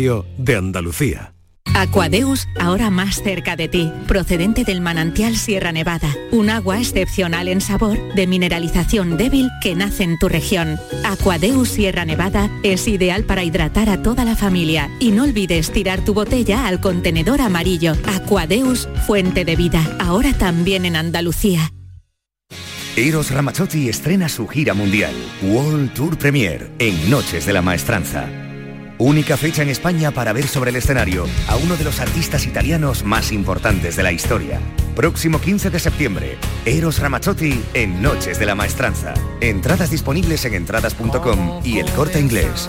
de Andalucía. Aquadeus, ahora más cerca de ti, procedente del manantial Sierra Nevada, un agua excepcional en sabor, de mineralización débil que nace en tu región. Aquadeus Sierra Nevada es ideal para hidratar a toda la familia y no olvides tirar tu botella al contenedor amarillo. Aquadeus, fuente de vida, ahora también en Andalucía. Eros Ramazzotti estrena su gira mundial, World Tour Premier, en Noches de la Maestranza. Única fecha en España para ver sobre el escenario a uno de los artistas italianos más importantes de la historia. Próximo 15 de septiembre, Eros Ramazzotti en Noches de la Maestranza. Entradas disponibles en entradas.com y el corte inglés.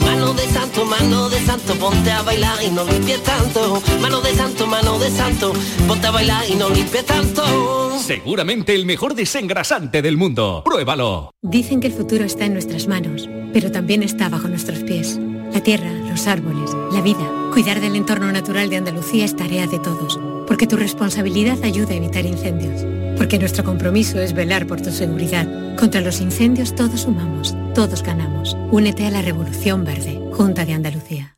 mano de santo, mano de santo, ponte a bailar y no limpies tanto, mano de santo, mano de santo, ponte a bailar y no limpies tanto. Seguramente el mejor desengrasante del mundo. Pruébalo. Dicen que el futuro está en nuestras manos, pero también está bajo nuestros pies. La tierra, los árboles, la vida. Cuidar del entorno natural de Andalucía es tarea de todos, porque tu responsabilidad ayuda a evitar incendios, porque nuestro compromiso es velar por tu seguridad. Contra los incendios todos sumamos, todos ganamos. Únete a la Revolución Verde, Junta de Andalucía.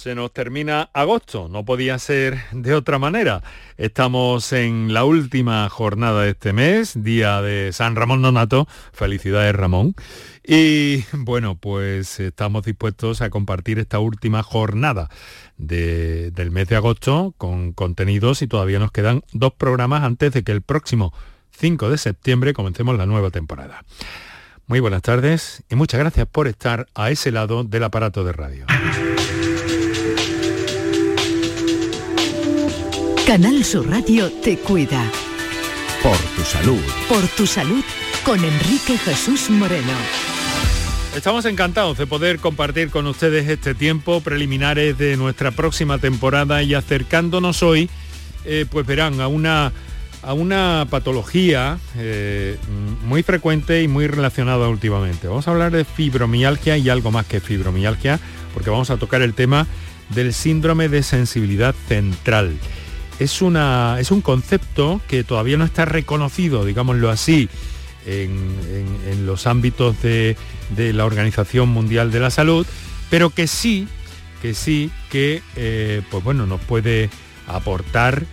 se nos termina agosto, no podía ser de otra manera. Estamos en la última jornada de este mes, día de San Ramón Donato. Felicidades Ramón. Y bueno, pues estamos dispuestos a compartir esta última jornada del mes de agosto con contenidos y todavía nos quedan dos programas antes de que el próximo 5 de septiembre comencemos la nueva temporada. Muy buenas tardes y muchas gracias por estar a ese lado del aparato de radio. Canal Sur Radio te cuida. Por tu salud. Por tu salud con Enrique Jesús Moreno. Estamos encantados de poder compartir con ustedes este tiempo preliminares de nuestra próxima temporada y acercándonos hoy, eh, pues verán, a una, a una patología eh, muy frecuente y muy relacionada últimamente. Vamos a hablar de fibromialgia y algo más que fibromialgia, porque vamos a tocar el tema del síndrome de sensibilidad central es, una, es un concepto que todavía no está reconocido, digámoslo así, en, los ámbitos de, la Organización Mundial de la Salud, pero que sí, que sí, que eh, pues bueno, nos puede aportar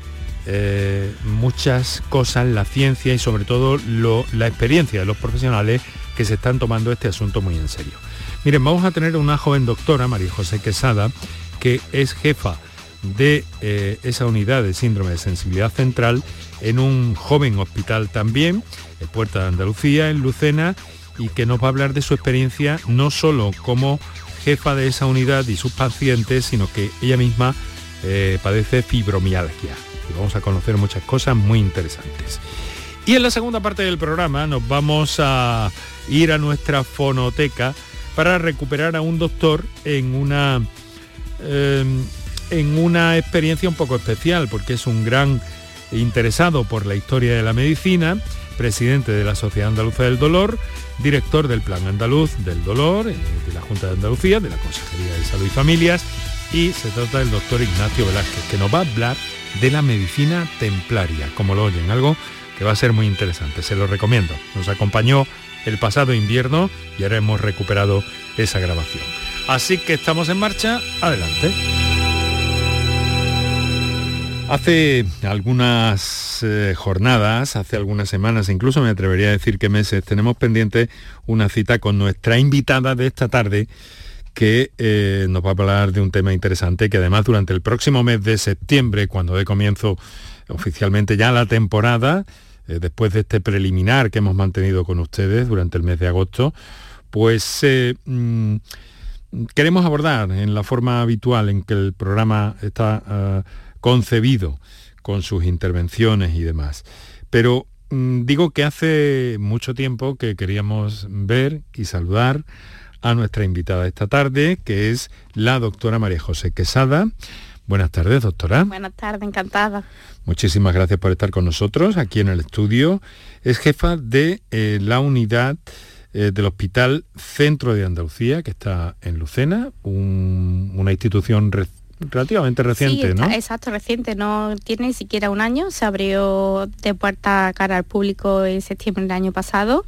eh, muchas cosas la ciencia y sobre todo la experiencia de los profesionales que se están tomando este asunto muy en serio. Miren, vamos a tener una joven doctora, María José Quesada, que es jefa de eh, esa unidad de síndrome de sensibilidad central en un joven hospital también, en Puerta de Andalucía, en Lucena, y que nos va a hablar de su experiencia no solo como jefa de esa unidad y sus pacientes, sino que ella misma eh, padece fibromialgia. Y vamos a conocer muchas cosas muy interesantes. Y en la segunda parte del programa nos vamos a ir a nuestra fonoteca para recuperar a un doctor en una em, en una experiencia un poco especial, porque es un gran interesado por la historia de la medicina, presidente de la Sociedad Andaluza del Dolor, director del Plan Andaluz del Dolor, eh, de la Junta de Andalucía, de la Consejería de Salud y Familias, y se trata del doctor Ignacio Velázquez, que nos va a hablar de la medicina templaria, como lo oyen, algo que va a ser muy interesante, se lo recomiendo. Nos acompañó el pasado invierno y ahora hemos recuperado esa grabación. Así que estamos en marcha, adelante. Hace algunas eh, jornadas, hace algunas semanas, incluso me atrevería a decir que meses, tenemos pendiente una cita con nuestra invitada de esta tarde que eh, nos va a hablar de un tema interesante que además durante el próximo mes de septiembre, cuando dé comienzo oficialmente ya la temporada, eh, después de este preliminar que hemos mantenido con ustedes durante el mes de agosto, pues mm, queremos abordar en la forma habitual en que el programa está ah, concebido con sus intervenciones y demás. Pero mm, digo que hace mucho tiempo que queríamos ver y saludar a nuestra invitada esta tarde, que es la doctora María José Quesada. Buenas tardes, doctora. Buenas tardes, encantada. Muchísimas gracias por estar con nosotros aquí en el estudio. Es jefa de eh, la unidad eh, del Hospital Centro de Andalucía, que está en Lucena, una institución relativamente reciente, ¿no? Exacto, reciente, no tiene ni siquiera un año, se abrió de puerta cara al público en septiembre del año pasado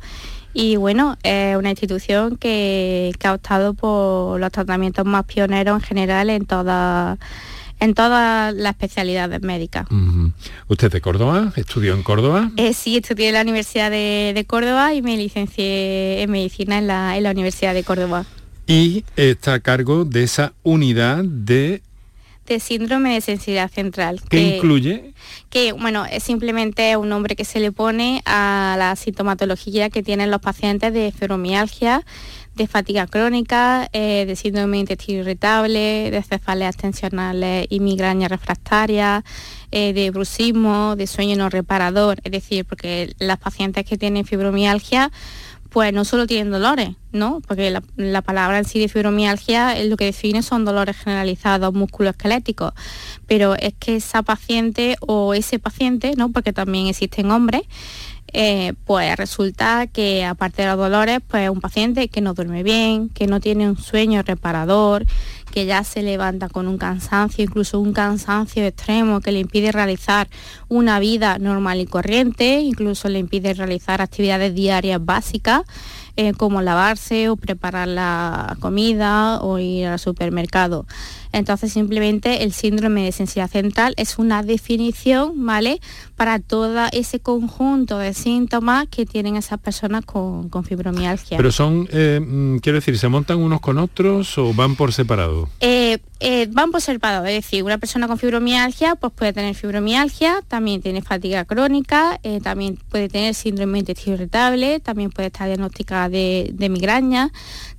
y bueno, es una institución que, ha optado por los tratamientos más pioneros en general en todas en todas las especialidades médicas. ¿Usted de Córdoba? ¿Estudió en Córdoba? Eh, sí, estudié en la Universidad de, Córdoba y me licencié en medicina en la, en la Universidad de Córdoba. Y está a cargo de esa unidad de de síndrome de sensibilidad central. ¿Qué incluye? Que, bueno, es simplemente un nombre que se le pone a la sintomatología que tienen los pacientes de fibromialgia, de fatiga crónica, eh, de síndrome de intestino irritable, de cefaleas tensionales y migraña refractaria, eh, de bruxismo, de sueño no reparador, es decir, porque las pacientes que tienen fibromialgia pues no solo tienen dolores, ¿no? Porque la, palabra en sí de fibromialgia lo que define son dolores generalizados musculoesqueléticos, pero es que esa paciente o ese paciente, ¿no? Porque también existen hombres, eh, pues resulta que aparte de los dolores, pues un paciente que no duerme bien, que no tiene un sueño reparador, que ya se levanta con un cansancio, incluso un cansancio extremo que le impide realizar una vida normal y corriente, incluso le impide realizar actividades diarias básicas eh, como lavarse o preparar la comida o ir al supermercado. Entonces simplemente el síndrome de sensibilidad central es una definición, ¿vale? Para todo ese conjunto de síntomas que tienen esas personas con, fibromialgia. Pero son, eh, mm, quiero decir, ¿se montan unos con otros o van por separado? Eh, eh, van por separado, es decir, una persona con fibromialgia pues puede tener fibromialgia, también tiene fatiga crónica, también puede tener síndrome de intestino irritable, también puede estar diagnosticada de, de migraña,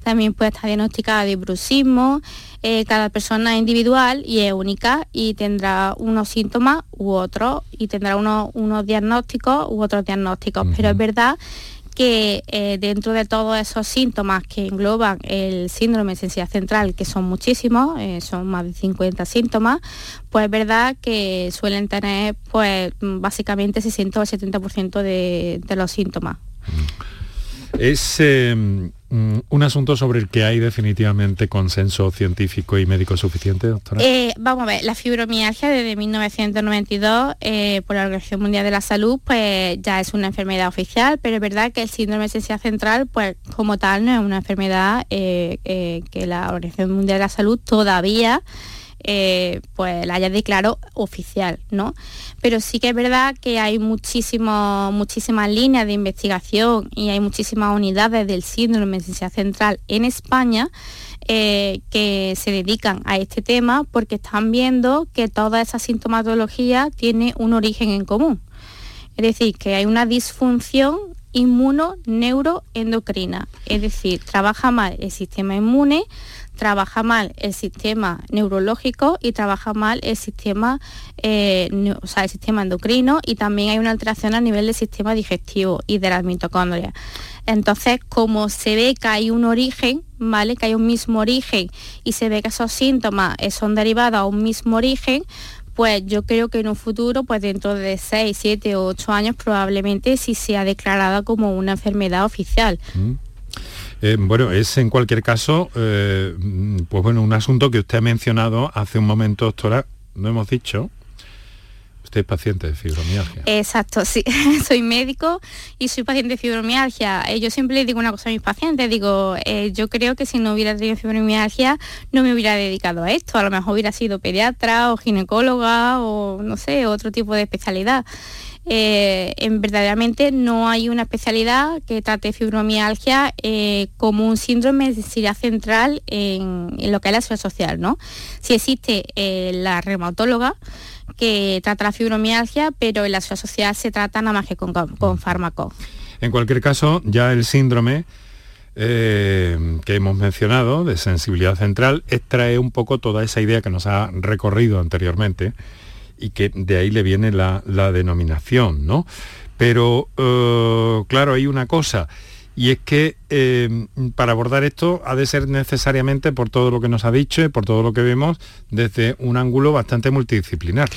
también puede estar diagnosticada de bruxismo, eh, cada persona es individual y es única y tendrá unos síntomas u otros y tendrá unos, diagnósticos u otros diagnósticos. Pero es verdad que eh, dentro de todos esos síntomas que engloban el síndrome de sensibilidad central, que son muchísimos, eh, son más de 50 síntomas, pues es verdad que suelen tener pues básicamente 60 o 70% de, de los síntomas. Es em, un asunto sobre el que hay definitivamente consenso científico y médico suficiente, doctora. Eh, vamos a ver, la fibromialgia desde 1992 eh, por la Organización Mundial de la Salud, pues ya es una enfermedad oficial, pero es verdad que el síndrome de sensibilidad central, pues como tal, no es una enfermedad eh, que la Organización Mundial de la Salud todavía eh, pues la haya declarado oficial, ¿no? Pero sí que es verdad que hay muchísimas líneas de investigación y hay muchísimas unidades del síndrome de sensibilidad central en España eh, que se dedican a este tema porque están viendo que toda esa sintomatología tiene un origen en común. Es decir, que hay una disfunción inmuno-neuroendocrina, es decir, trabaja mal el sistema inmune, trabaja mal el sistema neurológico y trabaja mal el sistema, eh, o sea, el sistema endocrino y también hay una alteración a nivel del sistema digestivo y de las mitocondrias. Entonces, como se ve que hay un origen, ¿vale? Que hay un mismo origen y se ve que esos síntomas eh, son derivados a un mismo origen, pues yo creo que en un futuro, pues dentro de 6, 7 o 8 años probablemente sí sea declarada como una enfermedad oficial. Mm. Eh, bueno, es en cualquier caso, eh, pues bueno, un asunto que usted ha mencionado hace un momento, doctora, no hemos dicho, Usted es paciente de fibromialgia. Exacto, sí. soy médico y soy paciente de fibromialgia. Eh, yo siempre le digo una cosa a mis pacientes, digo, yo creo que si no hubiera tenido fibromialgia no me hubiera dedicado a esto. A lo mejor hubiera sido pediatra o ginecóloga o no sé, otro tipo de especialidad. Eh, en, verdaderamente no hay una especialidad que trate fibromialgia como un síndrome de necesidad central en, lo que es la seguridad social. ¿no? Si existe la reumatóloga, que trata la fibromialgia, pero en la sociedad se trata nada más que con, con fármacos. En cualquier caso, ya el síndrome eh, que hemos mencionado de sensibilidad central extrae un poco toda esa idea que nos ha recorrido anteriormente y que de ahí le viene la, denominación, ¿no? Pero, eh, claro, hay una cosa, y es que eh, para abordar esto ha de ser necesariamente, por todo lo que nos ha dicho y por todo lo que vemos, desde un ángulo bastante multidisciplinar.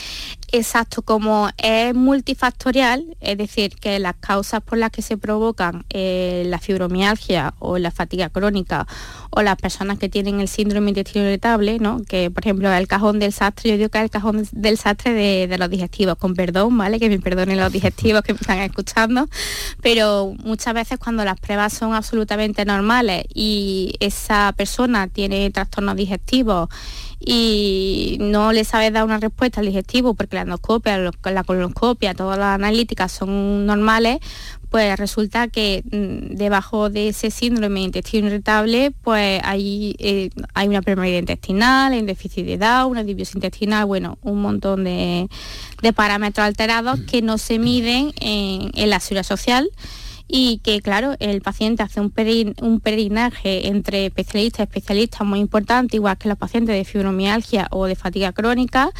Exacto, como es multifactorial, es decir, que las causas por las que se provocan eh, la fibromialgia o la fatiga crónica o las personas que tienen el síndrome intestino irritable, ¿no? que por ejemplo el cajón del sastre, yo digo que es el cajón del sastre de, los digestivos, con perdón, ¿vale? Que me perdonen los digestivos que me están escuchando, pero muchas veces cuando las son absolutamente normales y esa persona tiene trastornos digestivos y no le sabe dar una respuesta al digestivo porque la endoscopia, la colonoscopia, todas las analíticas son normales, pues resulta que mm, debajo de ese síndrome de intestino irritable pues hay, eh, hay una permeabilidad intestinal, hay un déficit de Down, una dibiosis intestinal, bueno, un montón de, parámetros alterados que no se miden en, en la seguridad social y que claro, el paciente hace un, un perinaje entre especialistas y especialistas muy importante, igual que los pacientes de fibromialgia o de fatiga crónica,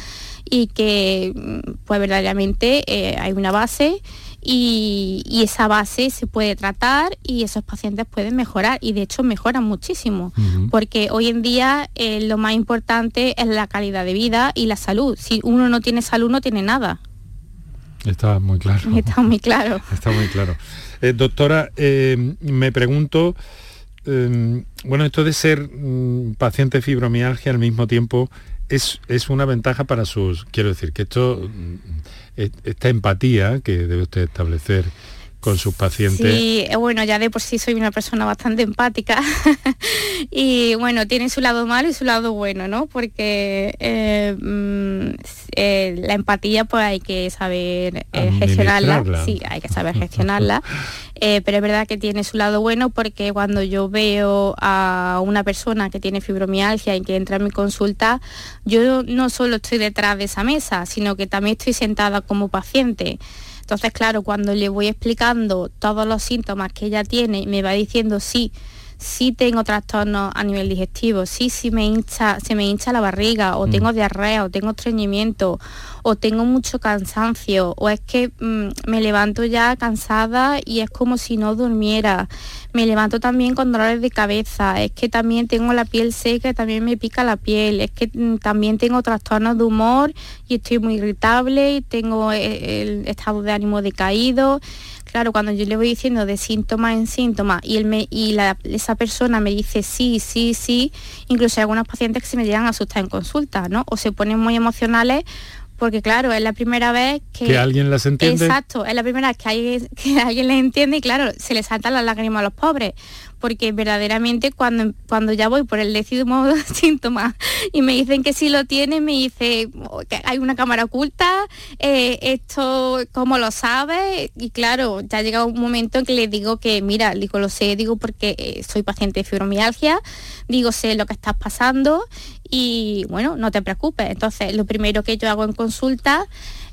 y que mm, pues verdaderamente eh, hay una base y, esa base se puede tratar y esos pacientes pueden mejorar y de hecho mejoran muchísimo porque hoy en día eh, lo más importante es la calidad de vida y la salud. Si uno no tiene salud no tiene nada. Está muy claro. Está muy claro. Está muy claro. Eh, doctora, eh, me pregunto, em, bueno, esto de ser mm, paciente de fibromialgia al mismo tiempo es, es, una ventaja para sus, quiero decir, que esto, mm, esta empatía que debe usted establecer con sus pacientes. Sí, eh, bueno, ya de por sí soy una persona bastante empática y bueno, tiene su lado malo y su lado bueno, ¿no? Porque eh, mm, eh, la empatía pues hay que saber gestionarla, sí, hay que saber gestionarla, pero es verdad que tiene su lado bueno porque cuando yo veo a una persona que tiene fibromialgia y que entra en mi consulta, yo no solo estoy detrás de esa mesa, sino que también estoy sentada como paciente. Entonces, claro, cuando le voy explicando todos los síntomas que ella tiene, me va diciendo sí, sí tengo trastornos a nivel digestivo, sí, sí me hincha, se me hincha la barriga, o mm. tengo diarrea, o tengo estreñimiento, o tengo mucho cansancio, o es que mm, me levanto ya cansada y es como si no durmiera me levanto también con dolores de cabeza, es que también tengo la piel seca y también me pica la piel, es que mm, también tengo trastornos de humor y estoy muy irritable y tengo eh, el estado de ánimo decaído. Claro, cuando yo le voy diciendo de síntoma en síntoma y, y esa persona me dice sí, sí, sí, incluso hay algunos pacientes que se me llegan a asustar en consulta, ¿no? O se ponen muy emocionales porque claro, es la primera vez que... alguien las entiende. Exacto, es la primera vez que alguien, que alguien les entiende y claro, se les saltan las lágrimas a los pobres, porque verdaderamente cuando, cuando ya voy por el décimo síntoma y me dicen que sí lo tiene, me dice oh, hay una cámara oculta, eh, esto, ¿cómo lo sabe? Y claro, ya llega un momento en que le digo que, mira, digo, lo sé, digo porque eh, soy paciente de fibromialgia, digo, sé lo que estás pasando y bueno, no te preocupes. Entonces, lo primero que yo hago en consulta,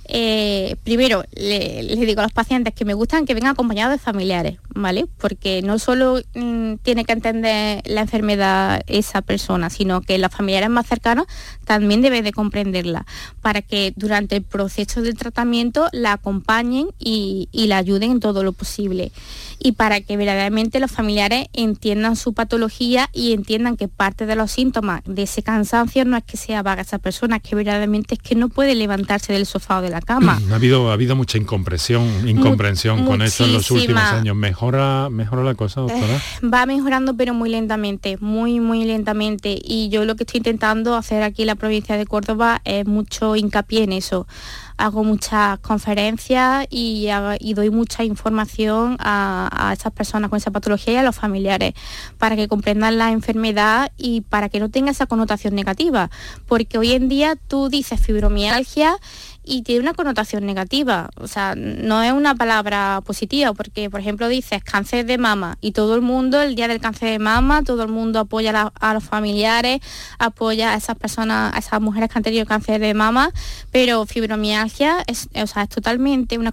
eh, primero le, digo a los pacientes que me gustan que vengan acompañados de familiares, ¿vale? Porque no solo mm, tiene que entender la enfermedad esa persona, sino que los familiares más cercanos también deben de comprenderla, para que durante el proceso del tratamiento la acompañen y, la ayuden en todo lo posible y para que verdaderamente los familiares entiendan su patología y entiendan que parte de los síntomas de ese cansancio no es que sea vaga esa persona, que verdaderamente es que no puede levantarse del sofá o de la cama. Ha habido, ha habido mucha incomprensión, incomprensión con eso en los últimos años. ¿Mejora, ¿Mejora la cosa, doctora? Eh, va mejorando pero muy lentamente, muy, muy lentamente. Y yo lo que estoy intentando hacer aquí en la provincia de Córdoba es mucho hincapié en eso hago muchas conferencias y, doy mucha información a, a, estas personas con esa patología y a los familiares para que comprendan la enfermedad y para que no tenga esa connotación negativa. Porque hoy en día tú dices fibromialgia y tiene una connotación negativa, o sea, no es una palabra positiva, porque por ejemplo dices cáncer de mama y todo el mundo, el día del cáncer de mama, todo el mundo apoya a, los familiares, apoya a esas personas, a esas mujeres que han tenido cáncer de mama, pero fibromialgia es, es totalmente una,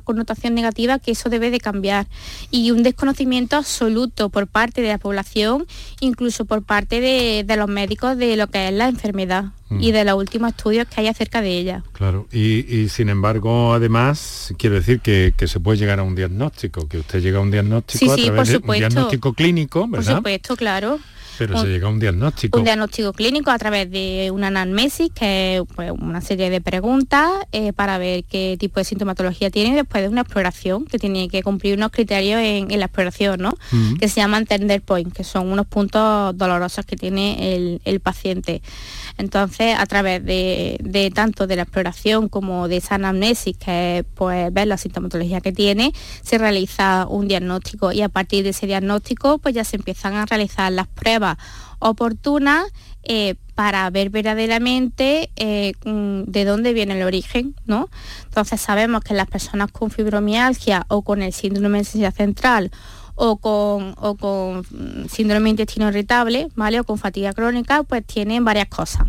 connotación negativa que eso debe de cambiar y un desconocimiento absoluto por parte de la población, incluso por parte de, de los médicos de lo que es la enfermedad. Mm. y de los últimos estudios que hay acerca de ella. Claro, y, sin embargo, además, quiero decir que, se puede llegar a un diagnóstico, que usted llega a un diagnóstico a través de un diagnóstico clínico, ¿verdad? Por supuesto, claro. Pero se llega a un diagnóstico. Un diagnóstico clínico a través de una anamnesis, que es pues, una serie de preguntas eh, para ver qué tipo de sintomatología tiene después de una exploración, que tiene que cumplir unos criterios en, la exploración, ¿no? Que se llaman tender point, que son unos puntos dolorosos que tiene el, el paciente. Entonces, a través de, tanto de la exploración como de esa anamnesis, que es pues, ver la sintomatología que tiene, se realiza un diagnóstico y a partir de ese diagnóstico pues ya se empiezan a realizar las pruebas oportunas eh, para ver verdaderamente eh, mm, de dónde viene el origen, ¿no? Entonces sabemos que las personas con fibromialgia o con el síndrome de necesidad central o con, o con síndrome intestino irritable, ¿vale? O con fatiga crónica, pues tienen varias cosas.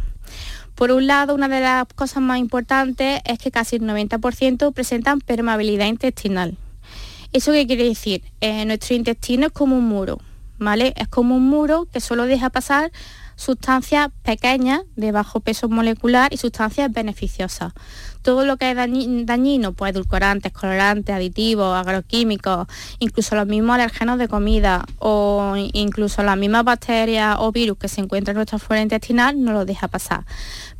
Por un lado, una de las cosas más importantes es que casi el 90% presentan permeabilidad intestinal. ¿Eso qué quiere decir? Eh, nuestro intestino es como un muro, ¿vale? Es como un muro que solo deja pasar sustancias pequeñas de bajo peso molecular y sustancias beneficiosas todo lo que es dañino, pues edulcorantes, colorantes, aditivos, agroquímicos, incluso los mismos alergenos de comida o incluso las mismas bacterias o virus que se encuentran en nuestra flora intestinal, no lo deja pasar.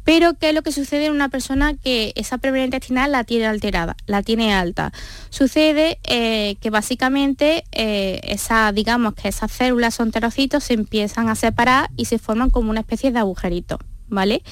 Pero ¿qué es lo que sucede en una persona que esa permeabilidad intestinal la tiene alterada, la tiene alta? Sucede eh, que básicamente eh, digamos que esas células son enterocitos se empiezan a separar y se forman como una especie de agujerito. ¿vale?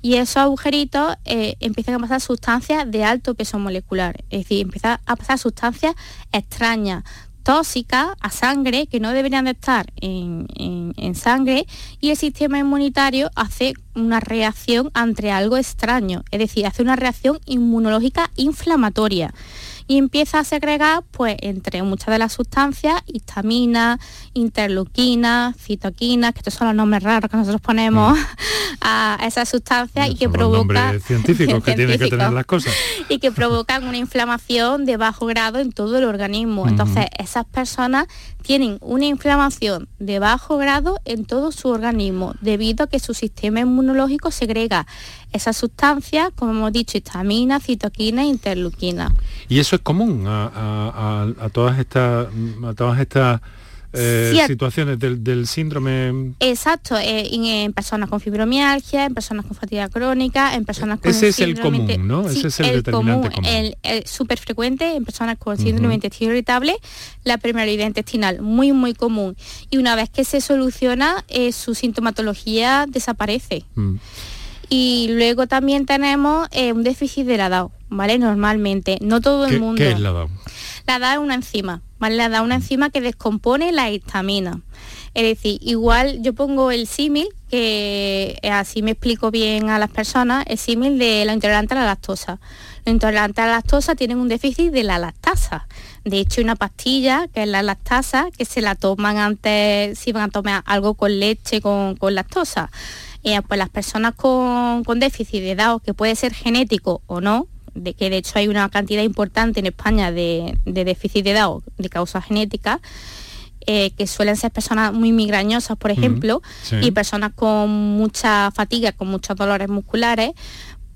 Y esos agujeritos eh, empiezan a pasar sustancias de alto peso molecular, es decir, empiezan a pasar sustancias extrañas, tóxicas a sangre que no deberían de estar en, en, sangre y el sistema inmunitario hace una reacción ante algo extraño, es decir, hace una reacción inmunológica inflamatoria y empieza a segregar pues entre muchas de las sustancias histamina, interleuquina, citoquinas, que estos son los nombres raros que nosotros ponemos mm. a esas sustancias y que provocan científicos que tienen que tener las cosas y que provocan una inflamación de bajo grado en todo el organismo. Entonces, esas personas tienen una inflamación de bajo grado en todo su organismo debido a que su sistema inmunológico segrega esas sustancias, como hemos dicho, histamina, citoquina e interleuquina. ¿Y eso es común a, todas estas a todas estas eh, situaciones del, síndrome. Exacto, eh, en, personas con fibromialgia, en personas con fatiga crónica, en personas con Ese es el común, ¿no? Ese es el, determinante común. El, súper frecuente en personas con síndrome intestino irritable, la permeabilidad intestinal, muy, muy común. Y una vez que se soluciona, eh, su sintomatología desaparece. Mm. Y luego también tenemos un déficit de la DAO, ¿vale? Normalmente, no todo el mundo. ¿Qué es la DAO? La DAO es una enzima, la da una enzima que descompone la histamina. Es decir, igual yo pongo el símil, que así me explico bien a las personas, el símil de la intolerante a la lactosa. Los intolerantes a la lactosa tienen un déficit de la lactasa. De hecho, hay una pastilla, que es la lactasa, que se la toman antes, si van a tomar algo con leche, con, lactosa. Eh, pues las personas con, déficit de DAO, que puede ser genético o no, de que de hecho hay una cantidad importante en España de, déficit de DAO de causa genética, eh, que suelen ser personas muy migrañosas, por ejemplo, y personas con mucha fatiga, con muchos dolores musculares,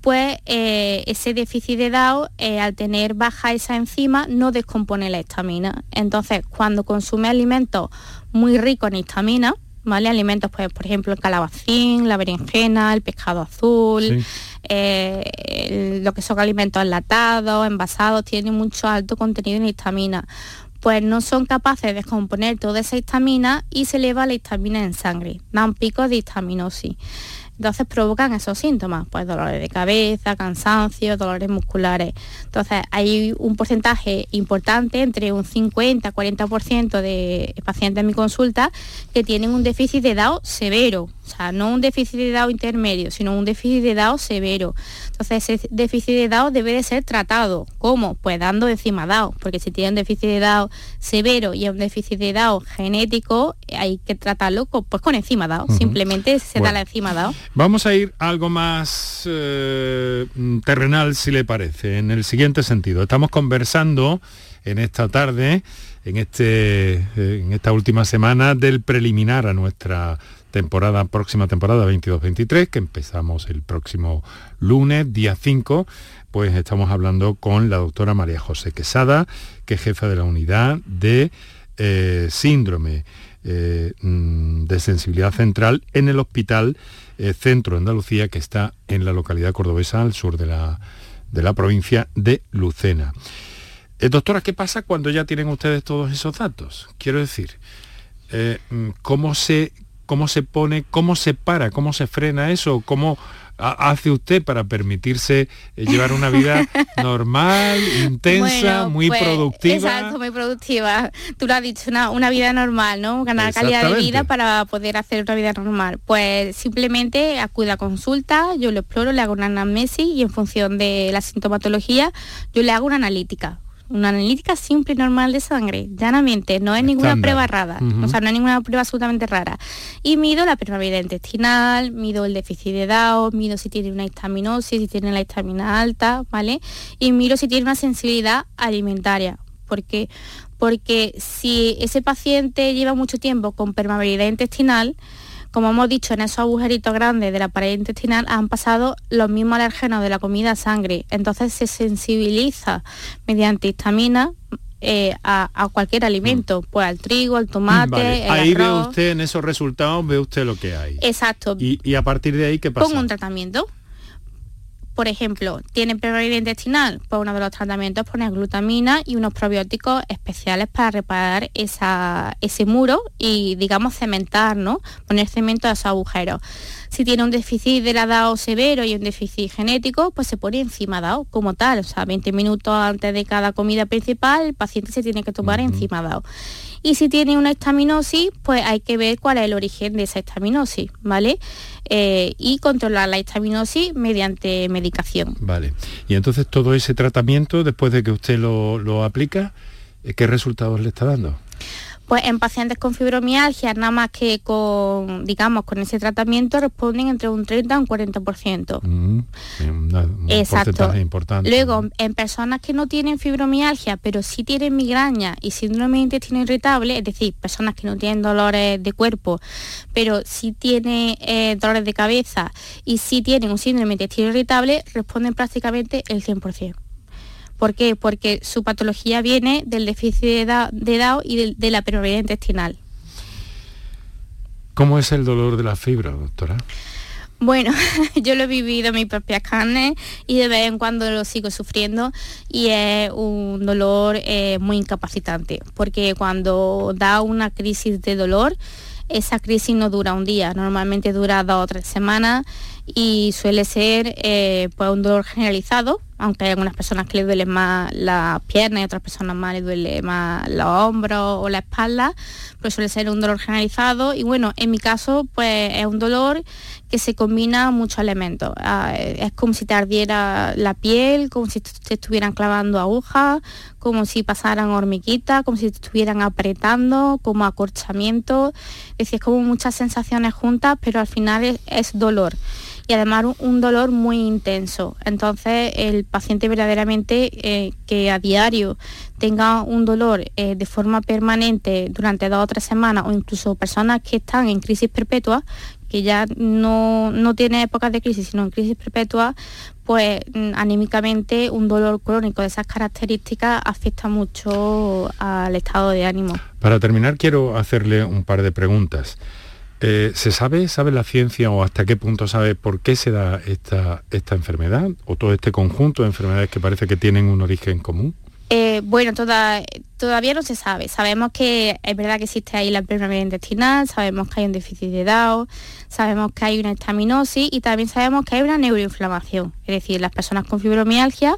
pues eh, ese déficit de DAO, eh, al tener baja esa enzima, no descompone la histamina. Entonces, cuando consume alimentos muy ricos en histamina, ¿vale? Alimentos, pues, por ejemplo, el calabacín, la berenjena, el pescado azul, eh, lo que son alimentos enlatados, envasados, tienen mucho alto contenido en histamina pues no son capaces de descomponer toda esa histamina y se eleva la histamina en sangre, dan picos de histaminosis. Entonces provocan esos síntomas, pues dolores de cabeza, cansancio, dolores musculares. Entonces hay un porcentaje importante, entre un 50-40% de pacientes en mi consulta, que tienen un déficit de DAO severo, o sea, no un déficit de DAO intermedio, sino un déficit de DAO severo. Entonces ese déficit de DAO debe de ser tratado. ¿Cómo? Pues dando encima DAO, porque si tiene un déficit de DAO severo y un déficit de DAO genético, hay que tratarlo con, pues con enzima DAO. Simplemente se da la enzima DAO. Vamos a ir a algo más eh, terrenal, si le parece, en el siguiente sentido. Estamos conversando en esta tarde, en, este, eh, en esta última semana, del preliminar a nuestra temporada, próxima temporada 22-23, que empezamos el próximo lunes, día 5, pues estamos hablando con la doctora María José Quesada, que es jefa de la unidad de eh, síndrome mm, de sensibilidad central en el Hospital eh, Centro de Andalucía, que está en la localidad cordobesa al sur de la, de la provincia de Lucena. Eh, doctora, ¿qué pasa cuando ya tienen ustedes todos esos datos? Quiero decir, mm, ¿cómo, se, ¿cómo se pone, cómo se para, cómo se frena eso? ¿Cómo, hace usted para permitirse eh, llevar una vida normal, intensa, muy pues, productiva? Exacto, muy productiva. Tú lo has dicho, una, vida normal, ¿no? Ganar calidad de vida para poder hacer una vida normal. Pues simplemente acude a consulta, yo lo exploro, le hago una anamnesis y en función de la sintomatología yo le hago una analítica una analítica simple y normal de sangre, llanamente, no es ninguna prueba rara, o sea, no es ninguna prueba absolutamente rara. Y mido la permeabilidad intestinal, mido el déficit de DAO, mido si tiene una histaminosis, si tiene la histamina alta, ¿vale? Y miro si tiene una sensibilidad alimentaria, porque porque si ese paciente lleva mucho tiempo con permeabilidad intestinal, como hemos dicho, en esos agujeritos grandes de la pared intestinal han pasado los mismos alérgenos de la comida a sangre. Entonces se sensibiliza mediante histamina eh, a, cualquier alimento, mm. pues al trigo, al tomate, Ahí ve usted en esos resultados, ve usted lo que hay. Exacto. Y, y a partir de ahí, ¿qué pasa? Pongo un tratamiento por ejemplo, tiene permeabilidad intestinal, pues uno de los tratamientos poner glutamina y unos probióticos especiales para reparar ese muro y, digamos, cementar, ¿no? Poner cemento a esos agujeros. Si tiene un déficit de la DAO severo y un déficit genético, pues se pone encima DAO como tal. O sea, 20 minutos antes de cada comida principal, el paciente se tiene que tomar encima DAO. Y si tiene una estaminosis, pues hay que ver cuál es el origen de esa estaminosis, ¿vale? Eh, y controlar la histaminosis mediante medicación. Vale. Y entonces todo ese tratamiento, después de que usted lo, lo aplica, ¿qué resultados le está dando? Pues en pacientes con fibromialgia, nada más que con, digamos, con ese tratamiento responden entre un 30 y un 40%. Mm, Exacto. Importante. Luego, en personas que no tienen fibromialgia, pero sí tienen migraña y síndrome de intestino irritable, es decir, personas que no tienen dolores de cuerpo, pero sí tienen eh, dolores de cabeza y sí tienen un síndrome de intestino irritable, responden prácticamente el 100%. ¿Por qué? Porque su patología viene del déficit de DAO, y de, la permeabilidad intestinal. ¿Cómo es el dolor de la fibra, doctora? Bueno, yo lo he vivido en mis propias carnes y de vez en cuando lo sigo sufriendo y es un dolor eh, muy incapacitante porque cuando da una crisis de dolor, esa crisis no dura un día, normalmente dura dos o tres semanas y suele ser eh, pues un dolor generalizado, aunque hay algunas personas que le duelen más las piernas y otras personas más le duele más los hombros o la espalda, pues suele ser un dolor generalizado y bueno, en mi caso pues es un dolor que se combina muchos elementos. Ah, es como si te ardiera la piel, como si te estuvieran clavando agujas, como si pasaran hormiguitas, como si te estuvieran apretando, como acorchamiento. Es decir, es como muchas sensaciones juntas, pero al final es dolor y además un, dolor muy intenso. Entonces el paciente verdaderamente eh, que a diario tenga un dolor eh, de forma permanente durante dos o tres semanas o incluso personas que están en crisis perpetua, que ya no, no tiene épocas de crisis, sino en crisis perpetua, pues mm, anímicamente un dolor crónico de esas características afecta mucho al estado de ánimo. Para terminar, quiero hacerle un par de preguntas. Eh, ¿Se sabe, sabe la ciencia o hasta qué punto sabe por qué se da esta, esta enfermedad o todo este conjunto de enfermedades que parece que tienen un origen común? Eh, bueno, todavía no se sabe. Sabemos que es verdad que existe ahí la enfermedad intestinal, sabemos que hay un déficit de DAO, sabemos que hay una estaminosis y también sabemos que hay una neuroinflamación. Es decir, las personas con fibromialgia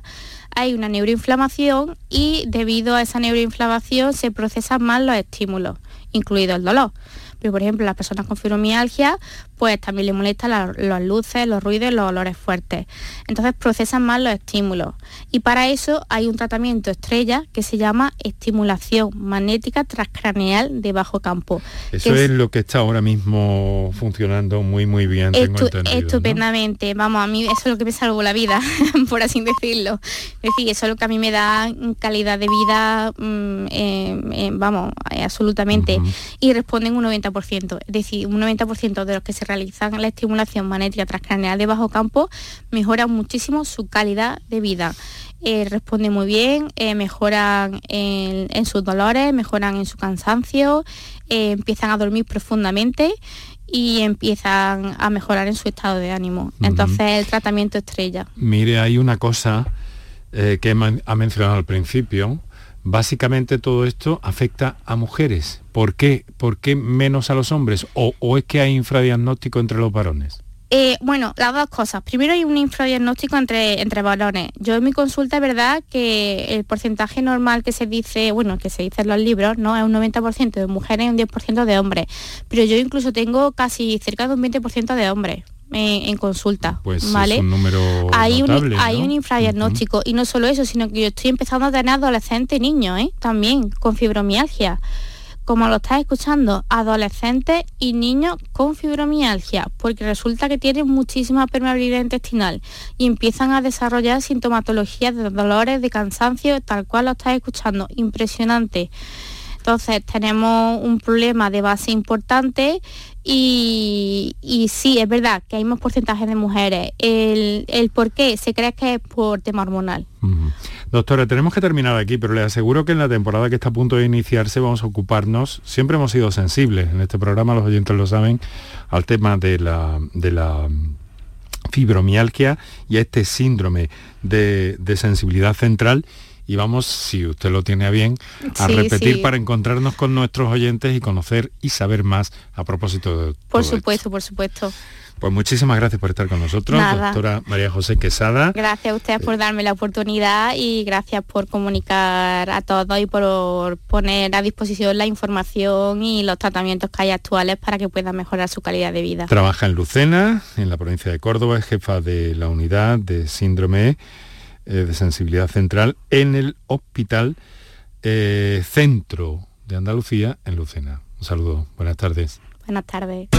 hay una neuroinflamación y debido a esa neuroinflamación se procesan más los estímulos, incluido el dolor. Por ejemplo, las personas con fibromialgia, pues también le molestan las luces, los ruidos los olores fuertes. Entonces procesan más los estímulos. Y para eso hay un tratamiento estrella que se llama estimulación magnética transcraneal de bajo campo. Eso es, lo que está ahora mismo funcionando muy, muy bien. estupendamente. Vamos, a mí eso es lo que me salvó la vida, por así decirlo. Es decir, eso es lo que a mí me da calidad de vida, mm, eh, eh, vamos, eh, absolutamente. Y responden un 90% es decir, un 90% de los que se realizan la estimulación magnética transcraneal de bajo campo mejoran muchísimo su calidad de vida. Eh, responde muy bien, eh, mejoran en, sus dolores, mejoran en su cansancio, eh, empiezan a dormir profundamente y empiezan a mejorar en su estado de ánimo. Entonces el tratamiento estrella. Mire, hay una cosa que ha mencionado al principio, básicamente todo esto afecta a mujeres. ¿Por qué? ¿Por qué menos a los hombres? ¿O, es que hay infradiagnóstico entre los varones? Eh, bueno, las dos cosas. Primero hay un infradiagnóstico entre, entre varones. Yo en mi consulta es verdad que el porcentaje normal que se dice, bueno, que se dice en los libros, ¿no? Es un 90% de mujeres y un 10% de hombres. Pero yo incluso tengo casi cerca de un 20% de hombres en, consulta. Pues ¿vale? es un número hay, un, hay un infradiagnóstico y no solo eso, sino que yo estoy empezando a tener adolescentes y niños ¿eh? también con fibromialgia. Como lo estás escuchando, adolescentes y niños con fibromialgia, porque resulta que tienen muchísima permeabilidad intestinal y empiezan a desarrollar sintomatologías de dolores, de cansancio, tal cual lo estás escuchando. Impresionante. Entonces tenemos un problema de base importante y, sí, es verdad que hay más porcentaje de mujeres. El, por qué se cree que es por tema hormonal. Doctora, tenemos que terminar aquí, pero le aseguro que en la temporada que está a punto de iniciarse vamos a ocuparnos, siempre hemos sido sensibles, en este programa los oyentes lo saben, al tema de la, de la fibromialgia y a este síndrome de sensibilidad central y vamos, si usted lo tiene a bien, a repetir para encontrarnos con nuestros oyentes y conocer y saber más a propósito de... Por supuesto, por supuesto. Pues muchísimas gracias por estar con nosotros, doctora María José Quesada. Gracias a ustedes por darme la oportunidad y gracias por comunicar a todos y por poner a disposición la información y los tratamientos que hay actuales para que puedan mejorar su calidad de vida. Trabaja en Lucena, en la provincia de Córdoba, es jefa de la unidad de síndrome eh, de sensibilidad central en el Hospital eh, Centro de Andalucía en Lucena. Un saludo, buenas tardes. Buenas tardes.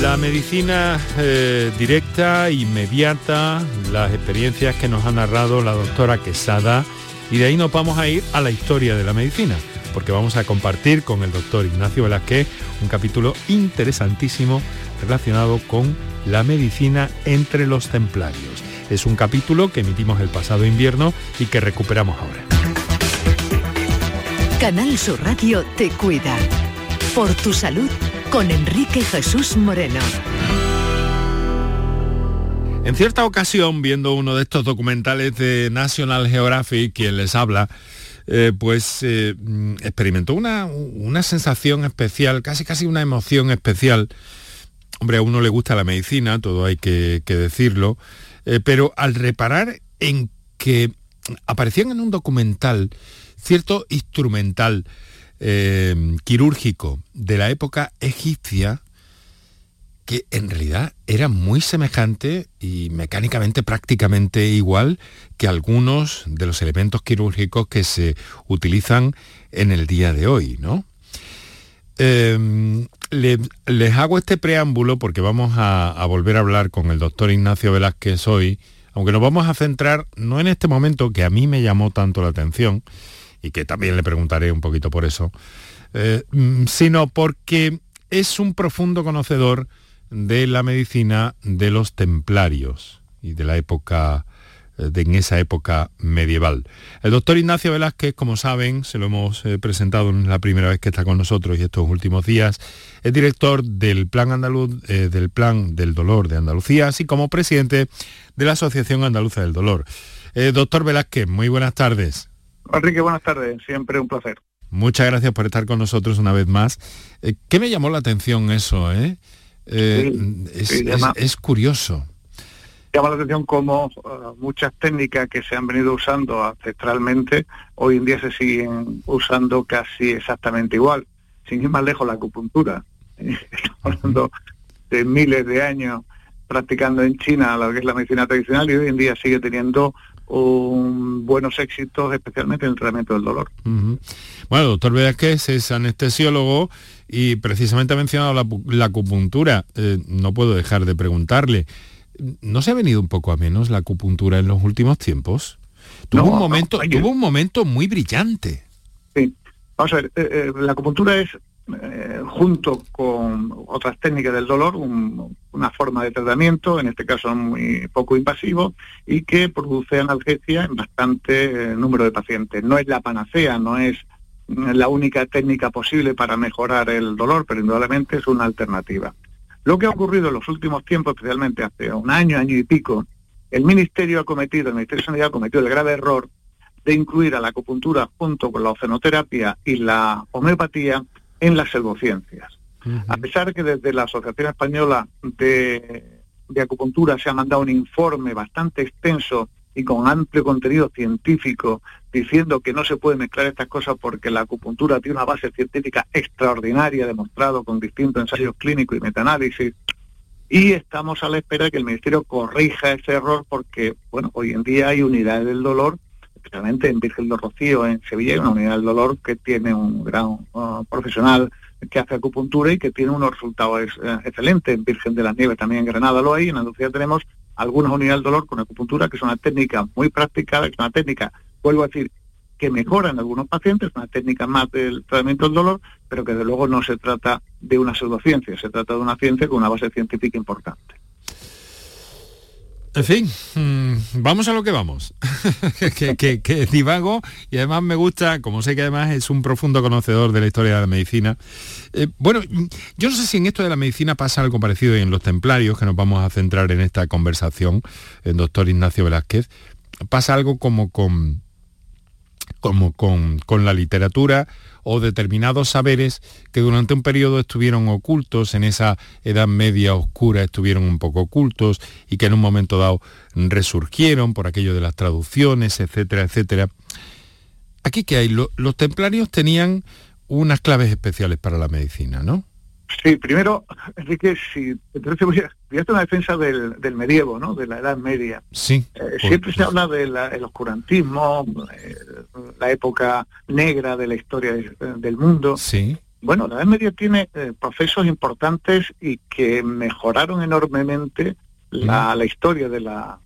La medicina eh, directa, inmediata, las experiencias que nos ha narrado la doctora Quesada y de ahí nos vamos a ir a la historia de la medicina, porque vamos a compartir con el doctor Ignacio Velázquez un capítulo interesantísimo relacionado con la medicina entre los templarios. Es un capítulo que emitimos el pasado invierno y que recuperamos ahora. Canal Sur Radio te cuida. Por tu salud con Enrique Jesús Moreno. En cierta ocasión, viendo uno de estos documentales de National Geographic, quien les habla, eh, pues eh, mm, experimentó una, una sensación especial, casi casi una emoción especial, Hombre, a uno le gusta la medicina, todo hay que, decirlo, eh, pero al reparar en que aparecían en un documental cierto instrumental eh, quirúrgico de la época egipcia, que en realidad era muy semejante y mecánicamente prácticamente igual que algunos de los elementos quirúrgicos que se utilizan en el día de hoy, ¿no? Em, les hago este preámbulo porque vamos a, volver a hablar con el doctor Ignacio Velázquez hoy, aunque nos vamos a centrar no en este momento que a mí me llamó tanto la atención y que también le preguntaré un poquito por eso, eh, mm, sino porque es un profundo conocedor de la medicina de los templarios y de la época de, en esa época medieval. El doctor Ignacio Velázquez, como saben, se lo hemos eh, presentado en la primera vez que está con nosotros y estos últimos días, es director del Plan Andaluz, del Plan del Dolor de Andalucía, así como presidente de la Asociación Andaluza del Dolor. doctor Velázquez, muy buenas tardes. Enrique, buenas tardes, siempre un placer. Muchas gracias por estar con nosotros una vez más. ¿Qué me llamó la atención eso? Eh? es, curioso llama la atención cómo uh, muchas técnicas que se han venido usando ancestralmente hoy en día se siguen usando casi exactamente igual. Sin ir más lejos, la acupuntura. Estamos hablando de miles de años practicando en China lo que es la medicina tradicional y hoy en día sigue teniendo un, buenos éxitos, especialmente en el tratamiento del dolor. Bueno, doctor Velázquez es anestesiólogo y precisamente ha mencionado la, acupuntura. Eh, no puedo dejar de preguntarle, ¿no se ha venido un poco a menos la acupuntura en los últimos tiempos? Tuvo, un, momento, tuvo un momento muy brillante. Sí, vamos a ver, eh, eh, la acupuntura es, eh, junto con otras técnicas del dolor, una forma de tratamiento, en este caso muy poco invasivo, y que produce analgesia en bastante número de pacientes. No es la panacea, no es la única técnica posible para mejorar el dolor, pero indudablemente es una alternativa. Lo que ha ocurrido en los últimos tiempos, especialmente hace un año, año y pico, el Ministerio ha cometido, el Ministerio de Sanidad ha cometido el grave error de incluir a la acupuntura junto con la ozonoterapia y la homeopatía en las pseudociencias. A pesar que desde la Asociación Española de, de Acupuntura se ha mandado un informe bastante extenso y con amplio contenido científico diciendo que no se puede mezclar estas cosas porque la acupuntura tiene una base científica extraordinaria, demostrado con distintos ensayos clínicos y metaanálisis. Y estamos a la espera de que el Ministerio corrija ese error porque, bueno, hoy en día hay unidades del dolor, especialmente en Virgen de Rocío, en Sevilla, una unidad del dolor que tiene un gran uh, profesional que hace acupuntura y que tiene unos resultados eh, excelentes. En Virgen de las Nieves también en Granada lo hay, en Andalucía tenemos algunas unidades del dolor con acupuntura, que es una técnica muy práctica, es una técnica, vuelvo a decir, que mejora en algunos pacientes, una técnica más del tratamiento del dolor, pero que de luego no se trata de una pseudociencia, se trata de una ciencia con una base científica importante. En fin, mm, vamos a lo que vamos. que, divago y además me gusta, como sé que además es un profundo conocedor de la historia de la medicina. Eh, bueno, yo no sé si en esto de la medicina pasa algo parecido en los templarios, que nos vamos a centrar en esta conversación, el doctor Ignacio Velázquez. Pasa algo como con, como con, con la literatura o determinados saberes que durante un periodo estuvieron ocultos, en esa Edad Media oscura estuvieron un poco ocultos y que en un momento dado resurgieron por aquello de las traducciones, etcétera, etcétera. Aquí que hay, los templarios tenían unas claves especiales para la medicina, ¿no? Sí, primero, Enrique, si entonces voy a, hacer una defensa del, medievo, ¿no? De la Edad Media. Sí. Eh, siempre se habla del oscurantismo, eh, la época negra de la historia del mundo. Sí. Bueno, la Edad Media tiene eh, procesos importantes y que mejoraron enormemente la, la historia de la,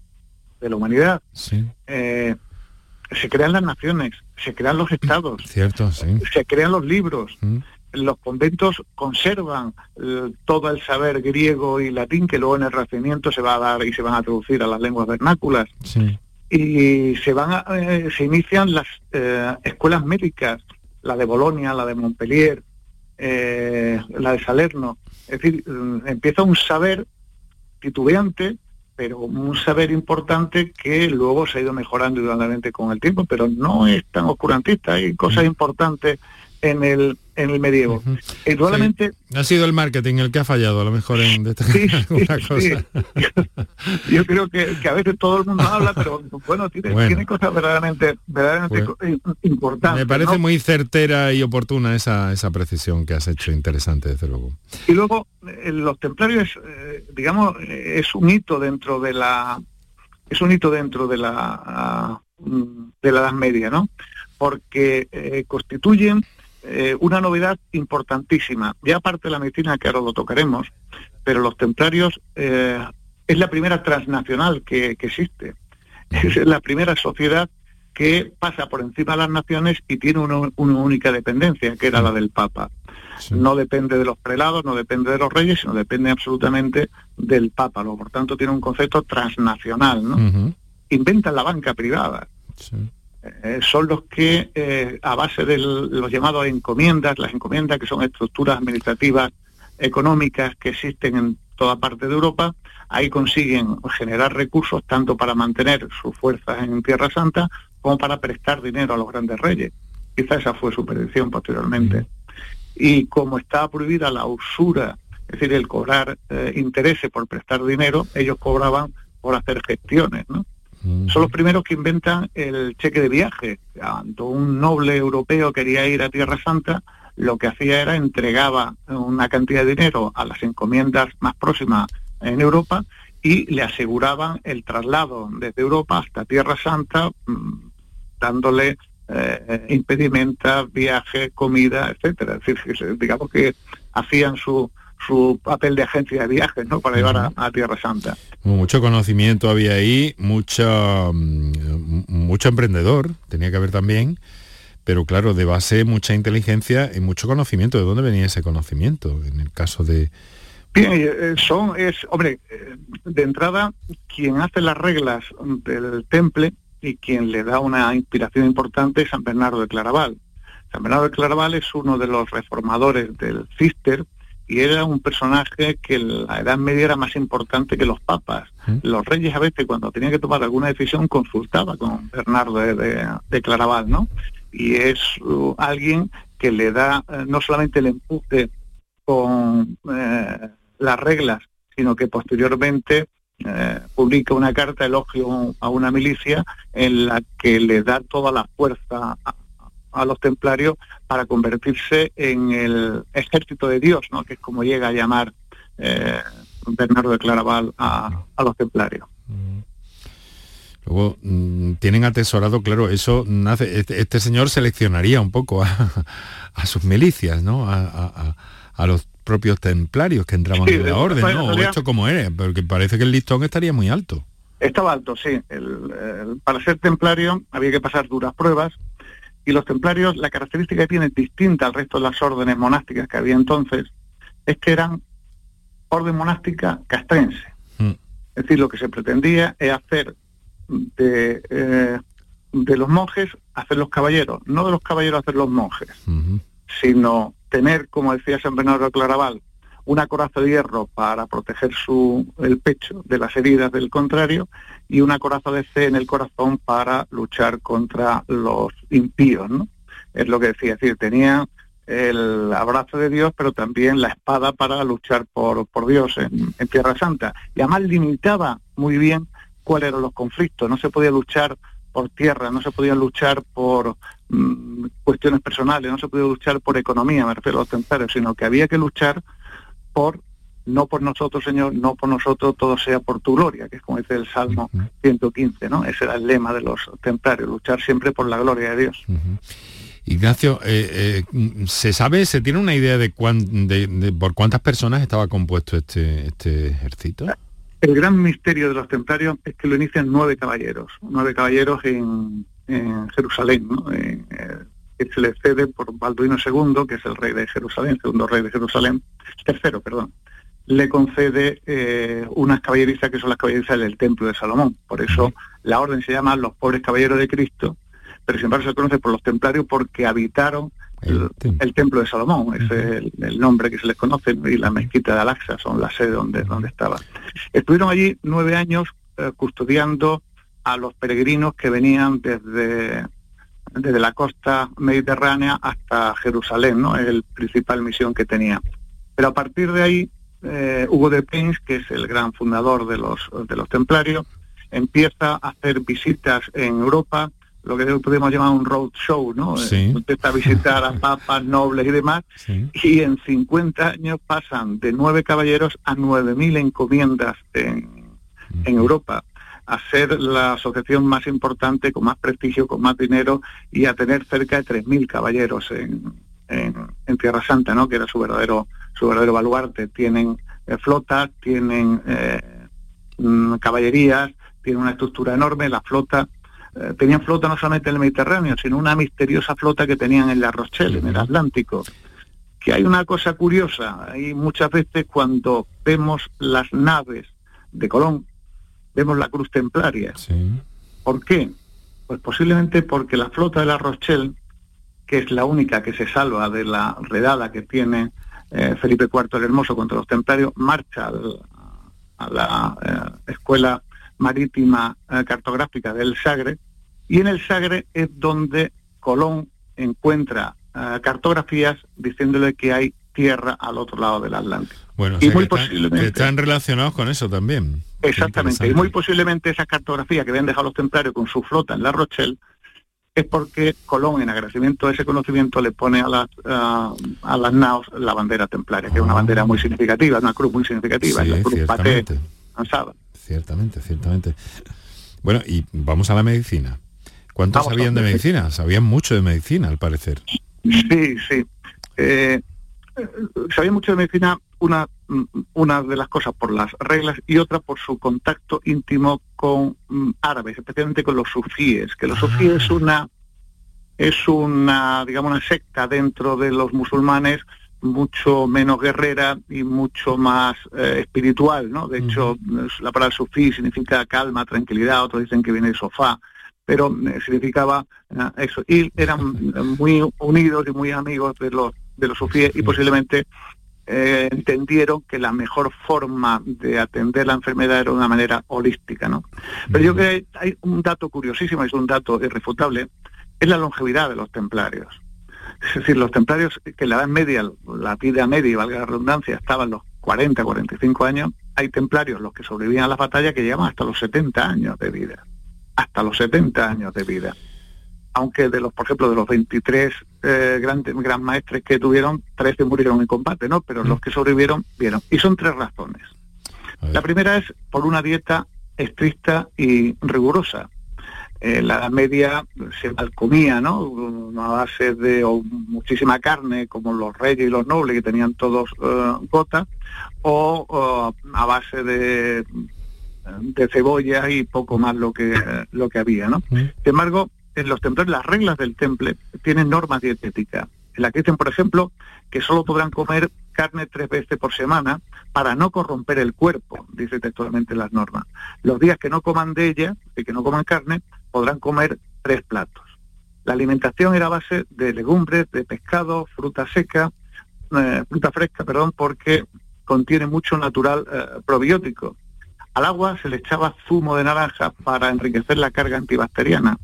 de la humanidad. Sí. se crean las naciones, se crean los estados. Cierto, sí. Se crean los libros los conventos conservan eh, todo el saber griego y latín que luego en el Renacimiento se va a dar y se van a traducir a las lenguas vernáculas. Y se van eh, se inician las eh, escuelas médicas, la de Bolonia, la de Montpellier, la de Salerno. Es decir, mm, empieza un saber titubeante, pero un saber importante que luego se ha ido mejorando indudablemente con el tiempo, pero no es tan oscurantista, hay cosas importantes en el en el medievo. Ha sido el marketing el que ha fallado, a lo mejor en alguna cosa. Yo, creo que, a veces todo el mundo habla, pero bueno, tiene, cosas verdaderamente, verdaderamente importantes. Me parece muy certera y oportuna esa, esa precisión que has hecho, interesante, desde luego. Y luego, eh, los templarios, eh, digamos, es un hito dentro de la es un hito dentro de la de la Edad Media, ¿no? Porque eh, constituyen eh, una novedad importantísima. Ya aparte de la medicina, que ahora lo tocaremos, pero los templarios eh, es la primera transnacional que, existe. Es la primera sociedad que pasa por encima de las naciones y tiene una, única dependencia, que era la del Papa. No depende de los prelados, no depende de los reyes, sino depende absolutamente del Papa. Por tanto, tiene un concepto transnacional. ¿no? inventan la banca privada. Eh, son los que, eh, a base de los llamados encomiendas, las encomiendas que son estructuras administrativas económicas que existen en toda parte de Europa, ahí consiguen generar recursos tanto para mantener sus fuerzas en Tierra Santa como para prestar dinero a los grandes reyes. Quizá esa fue su predicción posteriormente. Y como está prohibida la usura, es decir, el cobrar eh, intereses por prestar dinero, ellos cobraban por hacer gestiones, ¿no? Son los primeros que inventan el cheque de viaje. Cuando un noble europeo quería ir a Tierra Santa, lo que hacía era entregaba una cantidad de dinero a las encomiendas más próximas en Europa y le aseguraban el traslado desde Europa hasta Tierra Santa, mm, dándole eh, impedimentos, viajes, comida, etcétera. Es decir, digamos que hacían su, su papel de agencia de viajes ¿no? para llevar a, Tierra Santa. Mucho conocimiento había ahí, mucho, mm, mucho emprendedor, tenía que haber también, pero claro, de base mucha inteligencia y mucho conocimiento. ¿De dónde venía ese conocimiento en el caso de... Bien, eh, son, es, hombre, eh, de entrada, quien hace las reglas del temple y quien le da una inspiración importante es San Bernardo de Claraval. San Bernardo de Claraval es uno de los reformadores del Cister, y era un personaje que en la Edad Media era más importante que los papas. ¿Mm? Los reyes a veces cuando tenían que tomar alguna decisión consultaba con Bernardo de, Claraval, ¿no? Y es uh, alguien que le da eh, no solamente el empuje con eh, las reglas, sino que posteriormente eh, publica una carta elogio a una milicia en la que le da toda la fuerza a, a los templarios para convertirse en el ejército de Dios, ¿no? que es como llega a llamar eh, Bernardo de Claraval a, los templarios. Luego mm, tienen atesorado, claro, eso nace, este, este, señor seleccionaría un poco a, sus milicias, ¿no? A, los propios templarios que entraban en la orden, ¿no? O esto como era, porque parece que el listón estaría muy alto. Estaba alto, sí. para ser templario había que pasar duras pruebas y los templarios, la característica que tienen distinta al resto de las órdenes monásticas que había entonces, es que eran orden monástica castrense. Mm. Es decir, lo que se pretendía es hacer de, eh, de los monjes hacer los caballeros, no de los caballeros hacer los monjes, sino tener, como decía San Bernardo de Claraval, una coraza de hierro para proteger su, el pecho de las heridas del contrario y una coraza de fe en el corazón para luchar contra los impíos, ¿no? Es lo que decía, es decir, tenía el abrazo de Dios, pero también la espada para luchar por, por Dios en, Tierra Santa. Y además limitaba muy bien cuáles eran los conflictos. No se podía luchar por tierra, no se podía luchar por mm, cuestiones personales, no se podía luchar por economía, me refiero a los templarios, sino que había que luchar por, no por nosotros, Señor, no por nosotros, todo sea por tu gloria, que es como dice el Salmo 115, ¿no? Ese era el lema de los templarios, luchar siempre por la gloria de Dios. Ignacio, eh, eh, ¿se sabe, se tiene una idea de, de, por cuántas personas estaba compuesto este, este ejército? El gran misterio de los templarios es que lo inician nueve caballeros, nueve caballeros en, Jerusalén, ¿no? Eh, que se le cede por Balduino II, que es el rey de Jerusalén, segundo rey de Jerusalén, tercero, perdón, le concede eh, unas caballerizas que son las caballerizas del Templo de Salomón. Por eso la orden se llama los pobres caballeros de Cristo, pero sin embargo se conoce por los templarios porque habitaron el, templo de Salomón, ese es el, nombre que se les conoce, y la mezquita de Alaxa son la sede donde, donde estaba. Estuvieron allí nueve años eh, custodiando a los peregrinos que venían desde desde la costa mediterránea hasta Jerusalén, ¿no? Es el principal misión que tenía. Pero a partir de ahí, eh, Hugo de Pins, que es el gran fundador de los, de los templarios, empieza a hacer visitas en Europa, lo que podemos llamar un road show, ¿no? Sí. Empieza a visitar a papas, nobles y demás, y en 50 años pasan de nueve caballeros a 9.000 encomiendas en, en Europa a ser la asociación más importante, con más prestigio, con más dinero y a tener cerca de 3.000 caballeros en, en, Tierra Santa, ¿no? que era su verdadero, su verdadero baluarte. Tienen eh, flotas, tienen eh, mm, caballerías, tienen una estructura enorme, la flota eh, tenían flota no solamente en el Mediterráneo, sino una misteriosa flota que tenían en la Rochelle, en el Atlántico. Que hay una cosa curiosa, hay muchas veces cuando vemos las naves de Colón, vemos la cruz templaria. ¿Por qué? Pues posiblemente porque la flota de la Rochelle, que es la única que se salva de la redada que tiene eh, Felipe IV el Hermoso contra los templarios, marcha a la eh, Escuela Marítima eh, Cartográfica del Sagre, y en el Sagre es donde Colón encuentra cartografías diciéndole que hay tierra al otro lado del Atlántico. Bueno, y muy posiblemente están relacionados con eso también. Exactamente, y muy posiblemente esas cartografías que habían dejado los templarios con su flota en La Rochelle es porque Colón, en agradecimiento a ese conocimiento, le pone a las, a las naos la bandera templaria, que es una ah. bandera muy significativa, una cruz muy significativa, la cruz ciertamente. Ciertamente, ciertamente. Bueno, y vamos a la medicina. ¿Cuántos sabían de medicina? Sabían mucho de medicina, al parecer. Sí, sí. Eh, sabía mucho de medicina una, una de las cosas por las reglas y otra por su contacto íntimo con mm, árabes, especialmente con los sufíes, que los sufíes es ah. una es una digamos una secta dentro de los musulmanes mucho menos guerrera y mucho más eh, espiritual, ¿no? De hecho, la palabra sufí significa calma, tranquilidad, otros dicen que viene de sofá, pero eh, significaba eh, eso. Y eran muy unidos y muy amigos de los de los sufíes y posiblemente eh, entendieron que la mejor forma de atender la enfermedad era de una manera holística, ¿no? Pero yo creo que hay un dato curiosísimo, es un dato irrefutable, es la longevidad de los templarios. Es decir, los templarios que la edad media, la vida media, valga la redundancia, estaban los 40, 45 años, hay templarios los que sobrevivían a las batallas que llevan hasta los 70 años de vida. Hasta los 70 años de vida aunque de los, por ejemplo, de los 23 eh, grandes gran maestres que tuvieron, 13 murieron en combate, ¿no? Pero los que sobrevivieron, vieron. Y son tres razones. La primera es por una dieta estricta y rigurosa. Eh, la media se mal comía, ¿no? A base de muchísima carne, como los reyes y los nobles, que tenían todos eh, gotas, o, a base de, de cebolla y poco más lo que, lo que había, ¿no? Sin embargo, en los templos las reglas del temple tienen normas dietéticas, en la que dicen, por ejemplo, que solo podrán comer carne tres veces por semana para no corromper el cuerpo, dice textualmente las normas. Los días que no coman de ella, y que no coman carne, podrán comer tres platos. La alimentación era base de legumbres, de pescado, fruta seca, eh, fruta fresca, perdón, porque contiene mucho natural eh, probiótico. Al agua se le echaba zumo de naranja para enriquecer la carga antibacteriana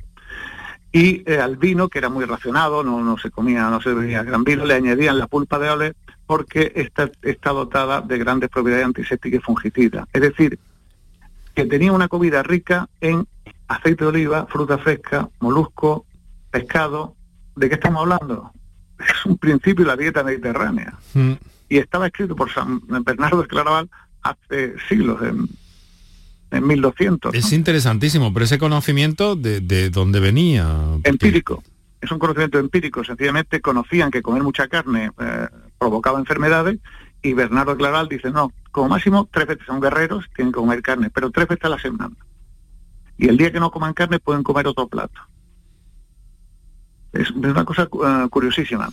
y eh, al vino, que era muy racionado, no, no se comía, no se bebía gran vino, le añadían la pulpa de ole porque está, está dotada de grandes propiedades antisépticas y fungicidas. Es decir, que tenía una comida rica en aceite de oliva, fruta fresca, molusco, pescado. ¿De qué estamos hablando? Es un principio de la dieta mediterránea. Mm. Y estaba escrito por San Bernardo de Claraval hace siglos, en en 1200. Es interesantísimo, pero ese conocimiento de, de dónde venía. Empírico. Es un conocimiento empírico. Sencillamente conocían que comer mucha carne eh, provocaba enfermedades y Bernardo Claral dice, no, como máximo tres veces son guerreros, tienen que comer carne, pero tres veces a la semana. Y el día que no coman carne pueden comer otro plato. Es, una cosa eh, curiosísima.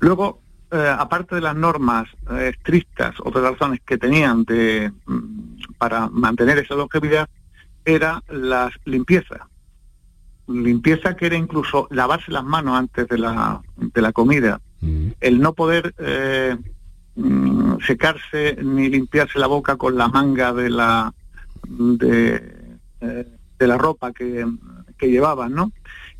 Luego, eh, aparte de las normas eh, estrictas, otras razones que tenían de, mm, para mantener esa longevidad, era la limpieza. Limpieza que era incluso lavarse las manos antes de la, de la comida, mm. el no poder eh, mm, secarse ni limpiarse la boca con la manga de la, de, de la ropa que, que llevaban, ¿no?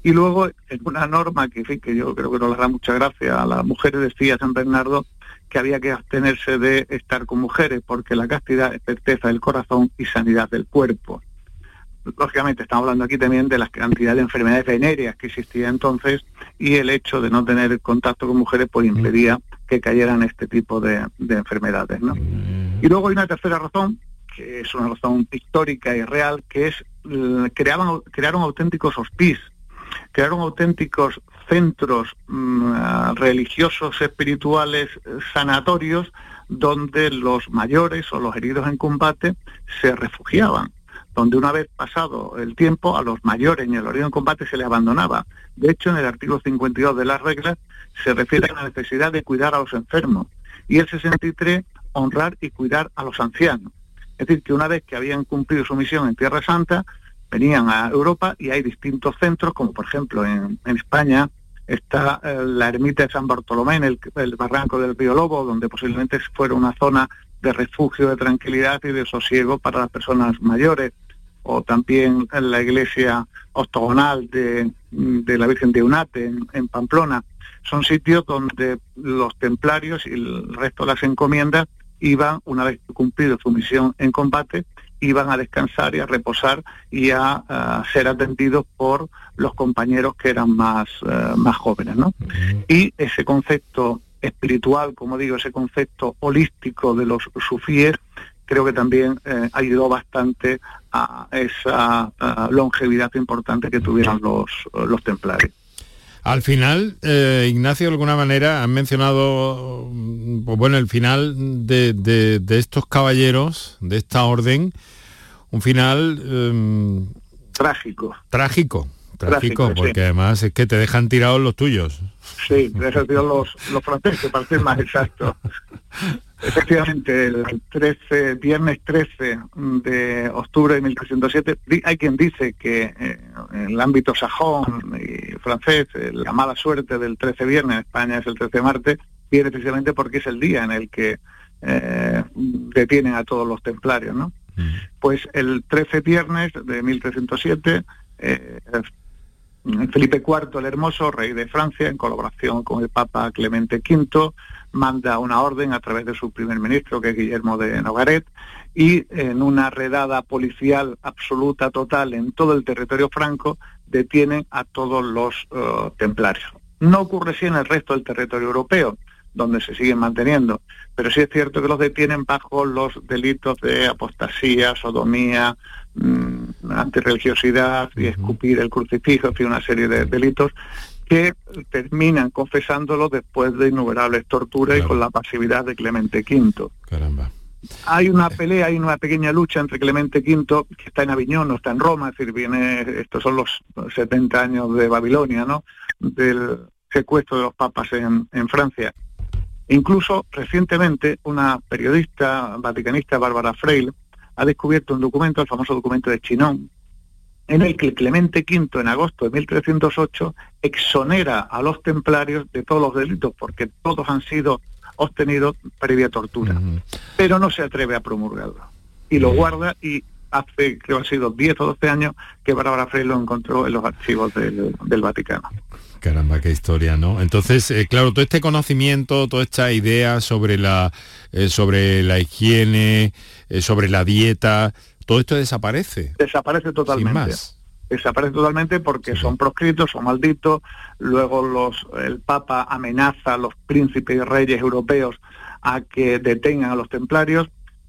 Y luego, en una norma que, que yo creo que no le da mucha gracia a las mujeres, decía San Bernardo que había que abstenerse de estar con mujeres porque la castidad es certeza del corazón y sanidad del cuerpo. Lógicamente estamos hablando aquí también de la cantidad de enfermedades venéreas que existía entonces y el hecho de no tener contacto con mujeres pues impedía que cayeran este tipo de, enfermedades. ¿no? Y luego hay una tercera razón, que es una razón histórica y real, que es eh, creaban, crearon auténticos hospices crearon auténticos centros mm, religiosos, espirituales, sanatorios, donde los mayores o los heridos en combate se refugiaban, donde una vez pasado el tiempo a los mayores y a los heridos en combate se les abandonaba. De hecho, en el artículo 52 de las reglas se refiere a la necesidad de cuidar a los enfermos y el 63 honrar y cuidar a los ancianos. Es decir, que una vez que habían cumplido su misión en Tierra Santa, venían a Europa y hay distintos centros, como por ejemplo en, España está eh, la ermita de San Bartolomé en el, barranco del Río Lobo, donde posiblemente fuera una zona de refugio, de tranquilidad y de sosiego para las personas mayores, o también en la iglesia octogonal de, la Virgen de Unate en Pamplona. Son sitios donde los templarios y el resto de las encomiendas iban, una vez cumplido su misión en combate, iban a descansar y a reposar y a, ser atendidos por los compañeros que eran más, eh, más jóvenes. ¿no? Y ese concepto espiritual, como digo, ese concepto holístico de los sufíes, creo que también eh, ayudó bastante a esa longevidad importante que tuvieron los, los templarios. Al final, eh, Ignacio, de alguna manera, han mencionado, pues bueno, el final de, estos caballeros, de esta orden, un final... Trágico. Trágico, trágico, porque además es que te dejan tirados los tuyos. Sí, te dejan tirados los, los franceses, para ser más exacto. Efectivamente, el 13, viernes 13 de octubre de 1307, hay quien dice que eh, en el ámbito sajón y francés, eh, la mala suerte del 13 viernes, en España es el 13 martes, viene precisamente porque es el día en el que eh, detienen a todos los templarios, ¿no? Pues el 13 viernes de 1307, Felipe IV el Hermoso, rey de Francia, en colaboración con el Papa Clemente V, manda una orden a través de su primer ministro, que es Guillermo de Nogaret, y en una redada policial absoluta, total, en todo el territorio franco, detienen a todos los eh, templarios. No ocurre así en el resto del territorio europeo, donde se siguen manteniendo, pero sí es cierto que los detienen bajo los delitos de apostasía, sodomía, mmm, antirreligiosidad y escupir el crucifijo, y una serie de delitos que terminan confesándolo después de innumerables torturas y con la pasividad de Clemente V. Caramba. Hay una pelea, hay una pequeña lucha entre Clemente V, que está en Aviñón, no está en Roma, es decir, viene, estos son los 70 años de Babilonia, ¿no? Del secuestro de los papas en, en Francia. Incluso recientemente una periodista vaticanista, Bárbara Freil, ha descubierto un documento, el famoso documento de Chinón, en el que Clemente V en agosto de 1308 exonera a los templarios de todos los delitos, porque todos han sido obtenidos previa tortura, pero no se atreve a promulgarlo. Y lo guarda y hace, creo que ha sido 10 o 12 años, que Bárbara Frey lo encontró en los archivos del, Vaticano. Caramba, qué historia, ¿no? Entonces, eh, claro, todo este conocimiento, toda esta idea sobre la, eh, sobre la higiene, eh, sobre la dieta, todo esto desaparece. Desaparece totalmente. Desaparece totalmente porque son proscritos, son malditos. Luego los, el Papa amenaza a los príncipes y reyes europeos a que detengan a los templarios.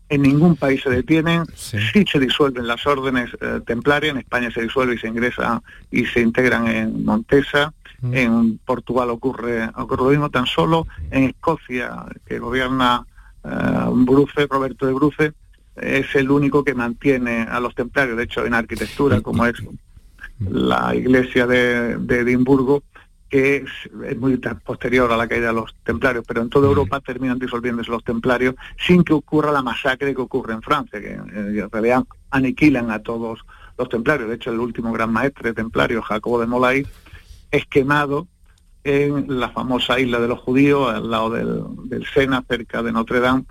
En ningún país se detienen, sí, se disuelven las órdenes eh, templarias, en España se disuelve y se ingresa y se integran en Montesa, mm. en Portugal ocurre, ocurre lo mismo, tan solo en Escocia, que gobierna eh, Bruce, Roberto de Bruce, es el único que mantiene a los templarios, de hecho en arquitectura, como es la iglesia de, Edimburgo, que es, muy posterior a la caída de los templarios, pero en toda Europa terminan disolviéndose los templarios sin que ocurra la masacre que ocurre en Francia, que eh, en realidad aniquilan a todos los templarios. De hecho, el último gran maestre templario, Jacobo de Molay, es quemado en la famosa isla de los judíos, al lado del, del Sena, cerca de Notre Dame,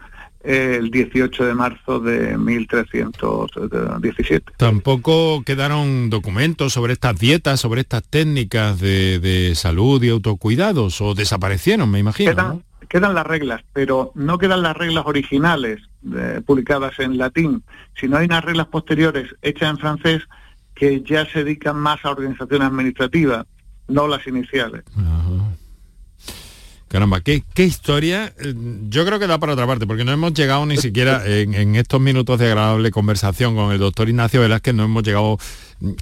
el 18 de marzo de 1317. Tampoco quedaron documentos sobre estas dietas, sobre estas técnicas de, salud y autocuidados, o desaparecieron, me imagino. Quedan, las reglas, pero no quedan las reglas originales eh, publicadas en latín, sino hay unas reglas posteriores hechas en francés que ya se dedican más a organización administrativa, no las iniciales. Caramba, ¿qué, historia. Eh, yo creo que da para otra parte, porque no hemos llegado ni siquiera en, estos minutos de agradable conversación con el doctor Ignacio Velázquez, no hemos llegado,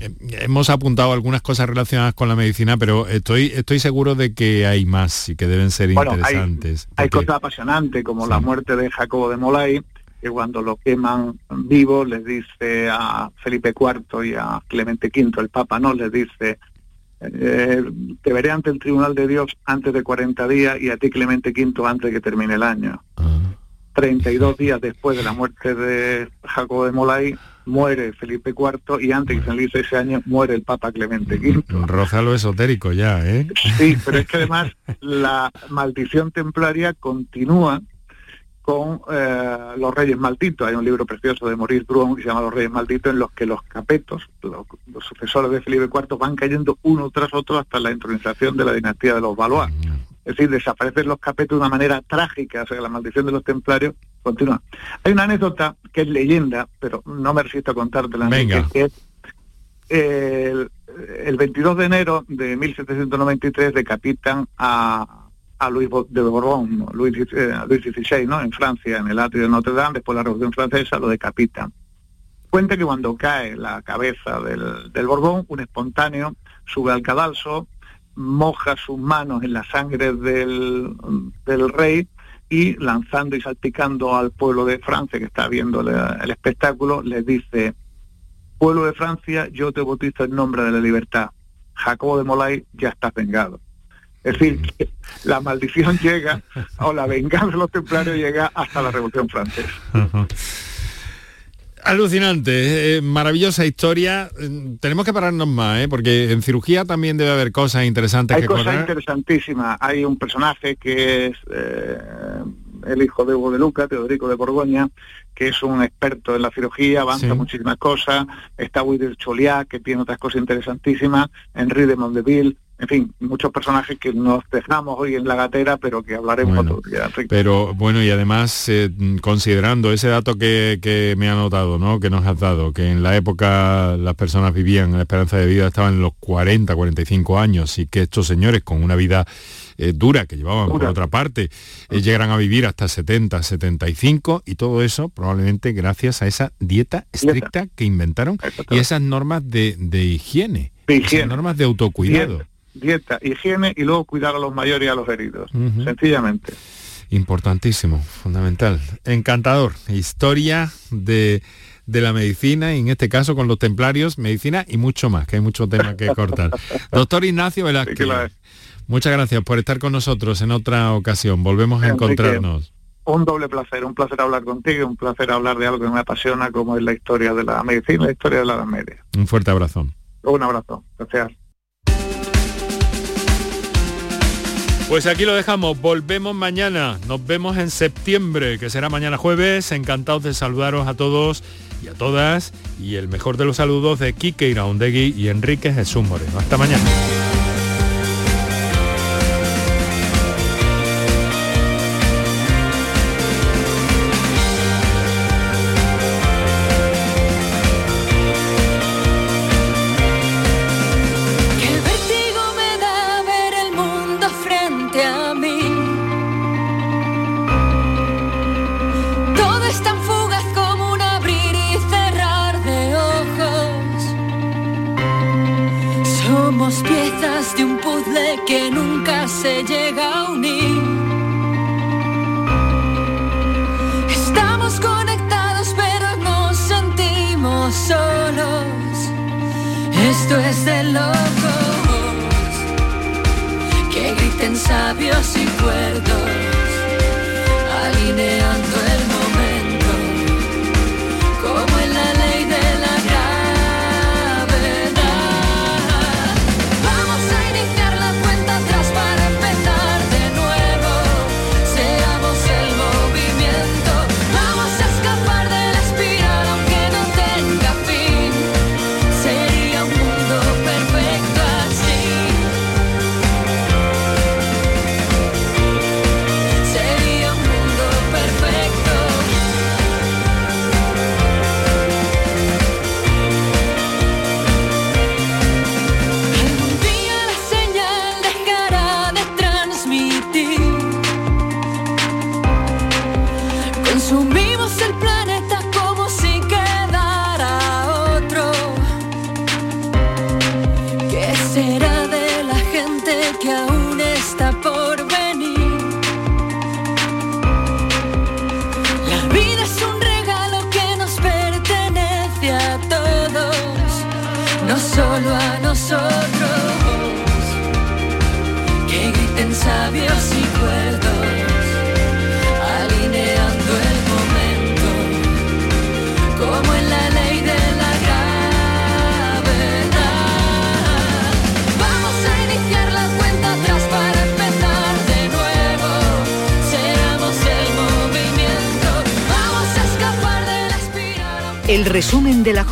eh, hemos apuntado algunas cosas relacionadas con la medicina, pero estoy, estoy seguro de que hay más y que deben ser interesantes. Hay, cosas apasionantes, como la muerte de Jacobo de Molay, que cuando lo queman vivo les dice a Felipe IV y a Clemente V, el Papa, no, les dice eh, te veré ante el Tribunal de Dios antes de 40 días y a ti Clemente V antes de que termine el año. 32 días después de la muerte de Jacobo de Molay, muere Felipe IV y antes que se ese año muere el Papa Clemente V. Roza lo esotérico ya, ¿eh? Sí, pero es que además la maldición templaria continúa con eh, los reyes malditos. Hay un libro precioso de Maurice Druon que se llama Los reyes malditos, en los que los capetos, los, sucesores de Felipe IV, van cayendo uno tras otro hasta la intronización de la dinastía de los Valois. Es decir, desaparecen los capetos de una manera trágica, o sea, la maldición de los templarios continúa. Hay una anécdota que es leyenda, pero no me resisto a contártela. Venga. Que es el, el 22 de enero de 1793 decapitan a a Luis de Borbón, Luis, eh, XVI, ¿no? En Francia, en el atrio de Notre Dame, después de la Revolución Francesa, lo decapitan. Cuenta que cuando cae la cabeza del, Borbón, un espontáneo sube al cadalso, moja sus manos en la sangre del, rey y lanzando y salpicando al pueblo de Francia que está viendo el espectáculo, les dice, pueblo de Francia, yo te bautizo en nombre de la libertad. Jacobo de Molay ya está vengado. Es decir, que la maldición llega, o la venganza de los templarios llega hasta la Revolución Francesa. Alucinante, eh, maravillosa historia. Tenemos que pararnos más, ¿eh? porque en cirugía también debe haber cosas interesantes Hay que cosas interesantísimas. Hay un personaje que es eh, el hijo de Hugo de Luca, Teodorico de Borgoña, que es un experto en la cirugía, avanza Sí. muchísimas cosas. Está Wilder Choliá, que tiene otras cosas interesantísimas. Henri de Mondeville. En fin, muchos personajes que nos dejamos hoy en la gatera, pero que hablaremos Bueno, otro día. Pero bueno, y además, eh, considerando ese dato que, que me ha notado, ¿no? que nos has dado, que en la época las personas vivían, la esperanza de vida estaba en los 40, 45 años, y que estos señores con una vida eh, dura que llevaban por otra parte, eh, llegaran a vivir hasta 70, 75, y todo eso probablemente gracias a esa dieta estricta que inventaron y esas normas de, de higiene, De esas higiene. normas de autocuidado. Dieta, dieta, higiene y luego cuidar a los mayores y a los heridos. Sencillamente. Importantísimo, fundamental. Encantador. Historia de, de la medicina y en este caso con los templarios, medicina y mucho más, que hay mucho tema que cortar. Doctor Ignacio Velázquez, Sí muchas gracias por estar con nosotros en otra ocasión. Volvemos a Enrique, encontrarnos. Un doble placer, un placer hablar contigo, un placer hablar de algo que me apasiona como es la historia de la medicina, la historia de la Edad Media. Un fuerte abrazo. Un abrazo. Gracias. Pues aquí lo dejamos, volvemos mañana, nos vemos en septiembre, que será mañana jueves, encantados de saludaros a todos y a todas, y el mejor de los saludos de Quique Iraundegui y Enrique Jesús Moreno. Hasta mañana.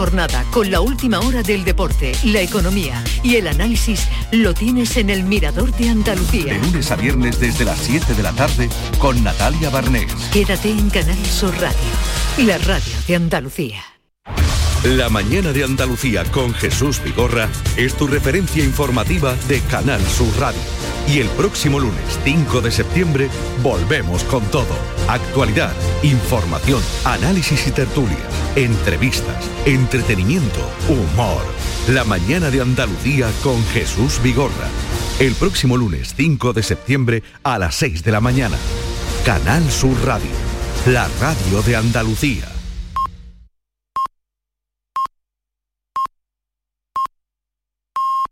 Jornada con la última hora del deporte, la economía y el análisis lo tienes en el Mirador de Andalucía. De lunes a viernes desde las 7 de la tarde con Natalia Barnés. Quédate en Canal Sur Radio, la radio de Andalucía. La mañana de Andalucía con Jesús Vigorra es tu referencia informativa de Canal Sur Radio. Y el próximo lunes 5 de septiembre volvemos con todo. Actualidad, información, análisis y tertulias, entrevistas, entretenimiento, humor. La mañana de Andalucía con Jesús Vigorra. El próximo lunes 5 de septiembre a las 6 de la mañana. Canal Sur Radio, la radio de Andalucía.